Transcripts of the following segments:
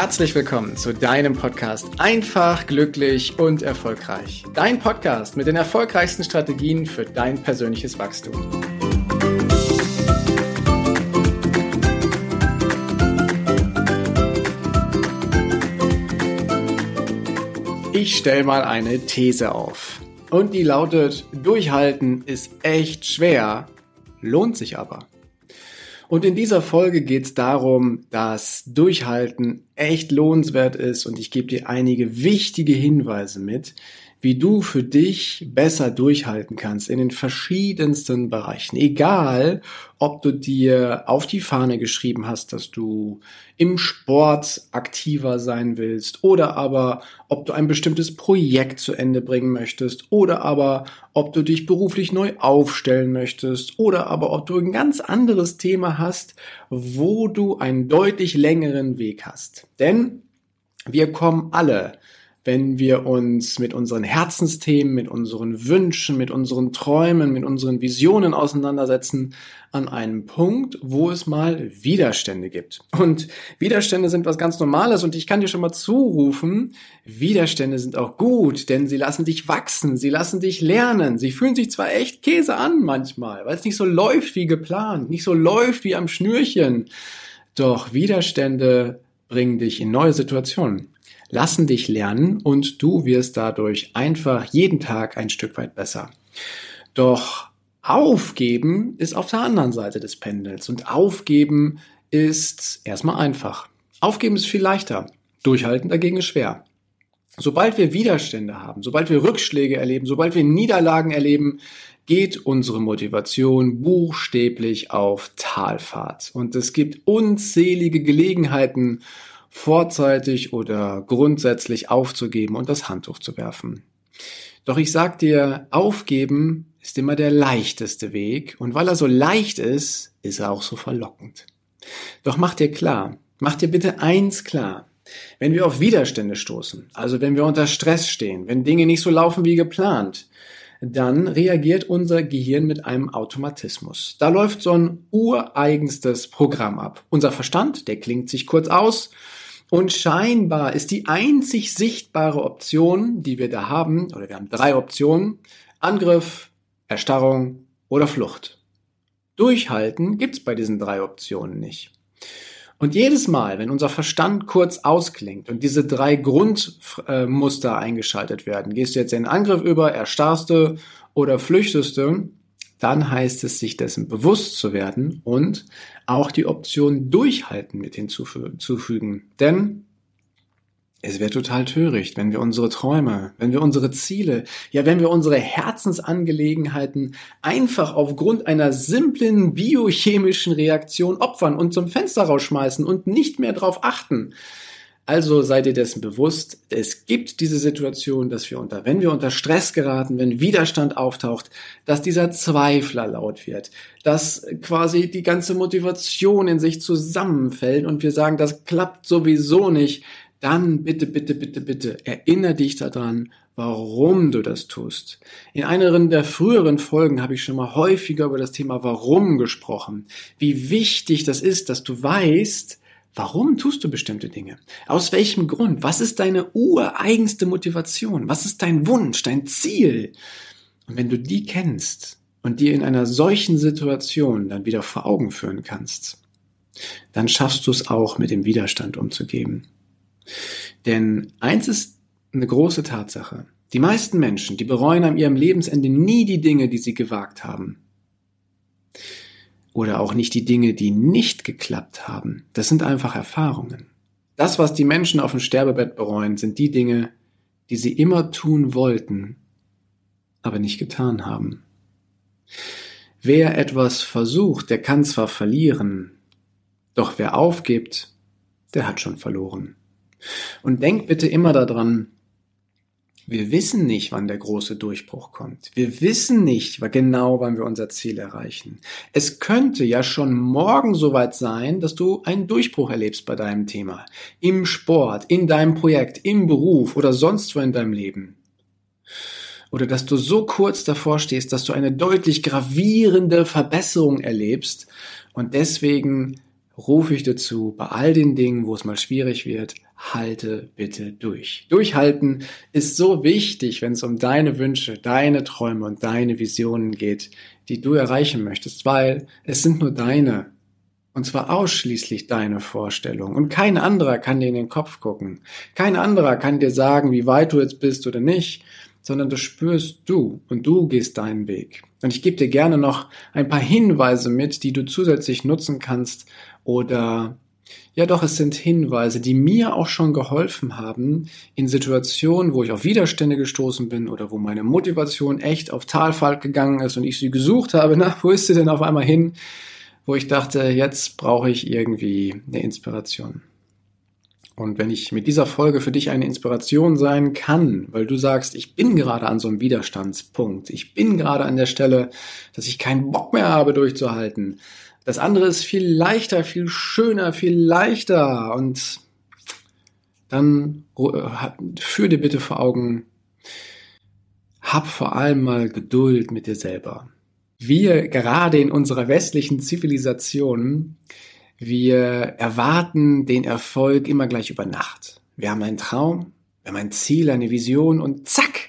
herzlich willkommen zu deinem Podcast Einfach, glücklich und erfolgreich. Dein Podcast mit den erfolgreichsten Strategien für dein persönliches Wachstum. Ich stelle mal eine These auf. Und die lautet, durchhalten ist echt schwer, lohnt sich aber. Und in dieser Folge geht es darum, dass Durchhalten echt lohnenswert ist und ich gebe dir einige wichtige Hinweise mit, wie du für dich besser durchhalten kannst in den verschiedensten Bereichen. Egal, ob du dir auf die Fahne geschrieben hast, dass du im Sport aktiver sein willst oder aber ob du ein bestimmtes Projekt zu Ende bringen möchtest oder aber ob du dich beruflich neu aufstellen möchtest oder aber ob du ein ganz anderes Thema hast, wo du einen deutlich längeren Weg hast. Denn wir kommen alle wenn wir uns mit unseren Herzensthemen, mit unseren Wünschen, mit unseren Träumen, mit unseren Visionen auseinandersetzen, an einem Punkt, wo es mal Widerstände gibt. Und Widerstände sind was ganz Normales und ich kann dir schon mal zurufen, Widerstände sind auch gut, denn sie lassen dich wachsen, sie lassen dich lernen. Sie fühlen sich zwar echt Käse an manchmal, weil es nicht so läuft wie geplant, nicht so läuft wie am Schnürchen. Doch Widerstände bringen dich in neue Situationen lassen dich lernen und du wirst dadurch einfach jeden Tag ein Stück weit besser. Doch aufgeben ist auf der anderen Seite des Pendels und aufgeben ist erstmal einfach. Aufgeben ist viel leichter. Durchhalten dagegen ist schwer. Sobald wir Widerstände haben, sobald wir Rückschläge erleben, sobald wir Niederlagen erleben, geht unsere Motivation buchstäblich auf Talfahrt. Und es gibt unzählige Gelegenheiten, vorzeitig oder grundsätzlich aufzugeben und das Handtuch zu werfen. Doch ich sag dir, aufgeben ist immer der leichteste Weg und weil er so leicht ist, ist er auch so verlockend. Doch mach dir klar, mach dir bitte eins klar. Wenn wir auf Widerstände stoßen, also wenn wir unter Stress stehen, wenn Dinge nicht so laufen wie geplant, dann reagiert unser Gehirn mit einem Automatismus. Da läuft so ein ureigenstes Programm ab. Unser Verstand, der klingt sich kurz aus und scheinbar ist die einzig sichtbare Option, die wir da haben, oder wir haben drei Optionen, Angriff, Erstarrung oder Flucht. Durchhalten gibt's bei diesen drei Optionen nicht. Und jedes Mal, wenn unser Verstand kurz ausklingt und diese drei Grundmuster eingeschaltet werden, gehst du jetzt in den Angriff über, erstarrst du oder flüchtest du, dann heißt es, sich dessen bewusst zu werden und auch die Option Durchhalten mit hinzufügen. Denn es wäre total töricht, wenn wir unsere Träume, wenn wir unsere Ziele, ja, wenn wir unsere Herzensangelegenheiten einfach aufgrund einer simplen biochemischen Reaktion opfern und zum Fenster rausschmeißen und nicht mehr darauf achten. Also seid ihr dessen bewusst, es gibt diese Situation, dass wir unter, wenn wir unter Stress geraten, wenn Widerstand auftaucht, dass dieser Zweifler laut wird, dass quasi die ganze Motivation in sich zusammenfällt und wir sagen, das klappt sowieso nicht, dann bitte, bitte, bitte, bitte erinnere dich daran, warum du das tust. In einer der früheren Folgen habe ich schon mal häufiger über das Thema Warum gesprochen. Wie wichtig das ist, dass du weißt, Warum tust du bestimmte Dinge? Aus welchem Grund? Was ist deine ureigenste Motivation? Was ist dein Wunsch, dein Ziel? Und wenn du die kennst und dir in einer solchen Situation dann wieder vor Augen führen kannst, dann schaffst du es auch mit dem Widerstand umzugehen. Denn eins ist eine große Tatsache. Die meisten Menschen, die bereuen an ihrem Lebensende nie die Dinge, die sie gewagt haben oder auch nicht die Dinge, die nicht geklappt haben. Das sind einfach Erfahrungen. Das, was die Menschen auf dem Sterbebett bereuen, sind die Dinge, die sie immer tun wollten, aber nicht getan haben. Wer etwas versucht, der kann zwar verlieren, doch wer aufgibt, der hat schon verloren. Und denk bitte immer daran, wir wissen nicht, wann der große Durchbruch kommt. Wir wissen nicht genau, wann wir unser Ziel erreichen. Es könnte ja schon morgen soweit sein, dass du einen Durchbruch erlebst bei deinem Thema. Im Sport, in deinem Projekt, im Beruf oder sonst wo in deinem Leben. Oder dass du so kurz davor stehst, dass du eine deutlich gravierende Verbesserung erlebst und deswegen rufe ich dazu, bei all den Dingen, wo es mal schwierig wird, halte bitte durch. Durchhalten ist so wichtig, wenn es um deine Wünsche, deine Träume und deine Visionen geht, die du erreichen möchtest, weil es sind nur deine. Und zwar ausschließlich deine Vorstellung. Und kein anderer kann dir in den Kopf gucken. Kein anderer kann dir sagen, wie weit du jetzt bist oder nicht, sondern das spürst du und du gehst deinen Weg. Und ich gebe dir gerne noch ein paar Hinweise mit, die du zusätzlich nutzen kannst oder ja doch, es sind Hinweise, die mir auch schon geholfen haben in Situationen, wo ich auf Widerstände gestoßen bin oder wo meine Motivation echt auf Talfahrt gegangen ist und ich sie gesucht habe, na, wo ist sie denn auf einmal hin? Wo ich dachte, jetzt brauche ich irgendwie eine Inspiration. Und wenn ich mit dieser Folge für dich eine Inspiration sein kann, weil du sagst, ich bin gerade an so einem Widerstandspunkt, ich bin gerade an der Stelle, dass ich keinen Bock mehr habe durchzuhalten, das andere ist viel leichter, viel schöner, viel leichter. Und dann äh, führ dir bitte vor Augen, hab vor allem mal Geduld mit dir selber. Wir gerade in unserer westlichen Zivilisation, wir erwarten den Erfolg immer gleich über Nacht. Wir haben einen Traum, wir haben ein Ziel, eine Vision und zack,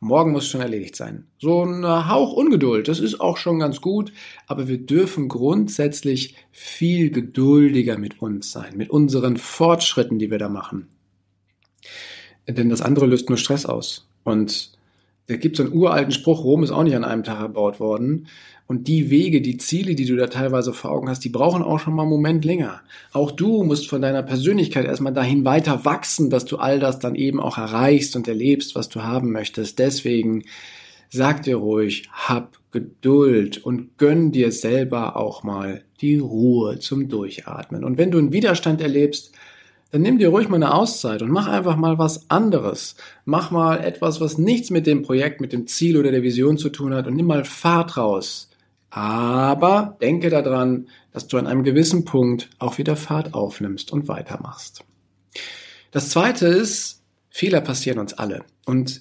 Morgen muss schon erledigt sein. So ein Hauch Ungeduld, das ist auch schon ganz gut, aber wir dürfen grundsätzlich viel geduldiger mit uns sein, mit unseren Fortschritten, die wir da machen. Denn das andere löst nur Stress aus. Und da gibt so einen uralten Spruch, Rom ist auch nicht an einem Tag erbaut worden. Und die Wege, die Ziele, die du da teilweise vor Augen hast, die brauchen auch schon mal einen Moment länger. Auch du musst von deiner Persönlichkeit erstmal dahin weiter wachsen, dass du all das dann eben auch erreichst und erlebst, was du haben möchtest. Deswegen sag dir ruhig, hab Geduld und gönn dir selber auch mal die Ruhe zum Durchatmen. Und wenn du einen Widerstand erlebst, dann nimm dir ruhig mal eine Auszeit und mach einfach mal was anderes. Mach mal etwas, was nichts mit dem Projekt, mit dem Ziel oder der Vision zu tun hat und nimm mal Fahrt raus. Aber denke daran, dass du an einem gewissen Punkt auch wieder Fahrt aufnimmst und weitermachst. Das zweite ist, Fehler passieren uns alle. Und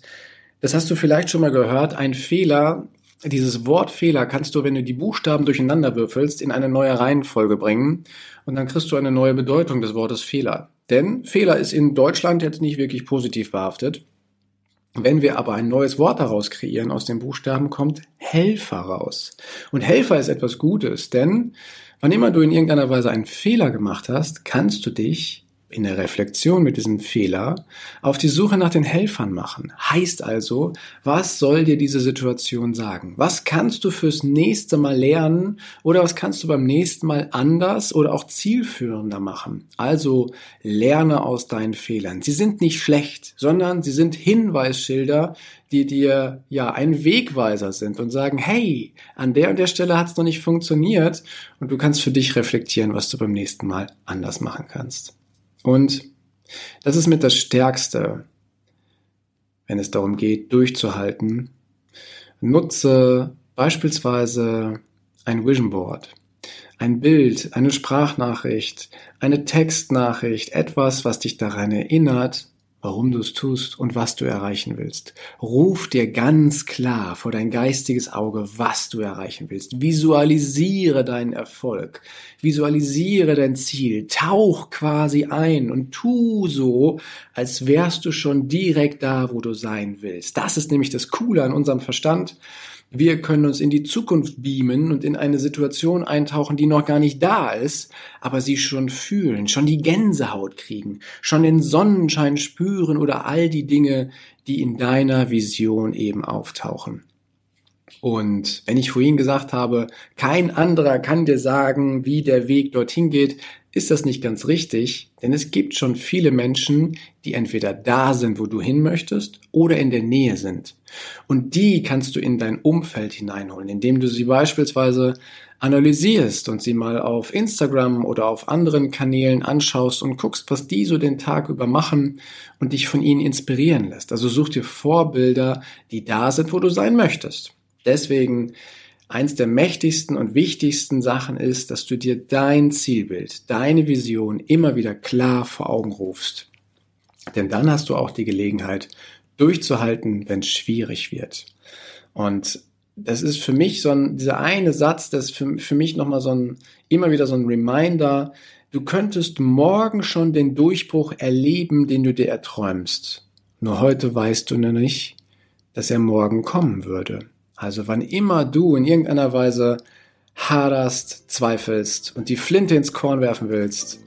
das hast du vielleicht schon mal gehört. Ein Fehler, dieses Wort Fehler kannst du, wenn du die Buchstaben durcheinander würfelst, in eine neue Reihenfolge bringen. Und dann kriegst du eine neue Bedeutung des Wortes Fehler. Denn Fehler ist in Deutschland jetzt nicht wirklich positiv behaftet. Wenn wir aber ein neues Wort daraus kreieren, aus den Buchstaben kommt Helfer raus. Und Helfer ist etwas Gutes, denn wann immer du in irgendeiner Weise einen Fehler gemacht hast, kannst du dich in der Reflexion mit diesem Fehler auf die Suche nach den Helfern machen. Heißt also, was soll dir diese Situation sagen? Was kannst du fürs nächste Mal lernen oder was kannst du beim nächsten Mal anders oder auch zielführender machen? Also lerne aus deinen Fehlern. Sie sind nicht schlecht, sondern sie sind Hinweisschilder, die dir ja ein Wegweiser sind und sagen, hey, an der und der Stelle hat es noch nicht funktioniert und du kannst für dich reflektieren, was du beim nächsten Mal anders machen kannst. Und das ist mit das Stärkste, wenn es darum geht, durchzuhalten. Nutze beispielsweise ein Vision Board, ein Bild, eine Sprachnachricht, eine Textnachricht, etwas, was dich daran erinnert, warum du es tust und was du erreichen willst. Ruf dir ganz klar vor dein geistiges Auge, was du erreichen willst. Visualisiere deinen Erfolg. Visualisiere dein Ziel. Tauch quasi ein und tu so, als wärst du schon direkt da, wo du sein willst. Das ist nämlich das Coole an unserem Verstand wir können uns in die Zukunft beamen und in eine Situation eintauchen, die noch gar nicht da ist, aber sie schon fühlen, schon die Gänsehaut kriegen, schon den Sonnenschein spüren oder all die Dinge, die in deiner Vision eben auftauchen. Und wenn ich vorhin gesagt habe, kein anderer kann dir sagen, wie der Weg dorthin geht, ist das nicht ganz richtig, denn es gibt schon viele Menschen, die entweder da sind, wo du hin möchtest, oder in der Nähe sind. Und die kannst du in dein Umfeld hineinholen, indem du sie beispielsweise analysierst und sie mal auf Instagram oder auf anderen Kanälen anschaust und guckst, was die so den Tag über machen und dich von ihnen inspirieren lässt. Also such dir Vorbilder, die da sind, wo du sein möchtest. Deswegen eins der mächtigsten und wichtigsten Sachen ist, dass du dir dein Zielbild, deine Vision immer wieder klar vor Augen rufst. Denn dann hast du auch die Gelegenheit, durchzuhalten, wenn es schwierig wird. Und das ist für mich so ein, dieser eine Satz, das ist für, für mich nochmal so ein, immer wieder so ein Reminder, du könntest morgen schon den Durchbruch erleben, den du dir erträumst. Nur heute weißt du noch nicht, dass er morgen kommen würde. Also wann immer du in irgendeiner Weise haderst, zweifelst und die Flinte ins Korn werfen willst,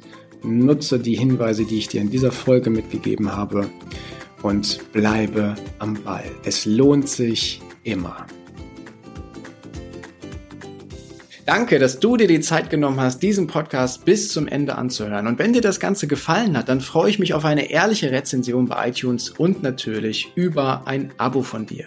nutze die Hinweise, die ich dir in dieser Folge mitgegeben habe und bleibe am Ball. Es lohnt sich immer. Danke, dass du dir die Zeit genommen hast, diesen Podcast bis zum Ende anzuhören. Und wenn dir das Ganze gefallen hat, dann freue ich mich auf eine ehrliche Rezension bei iTunes und natürlich über ein Abo von dir.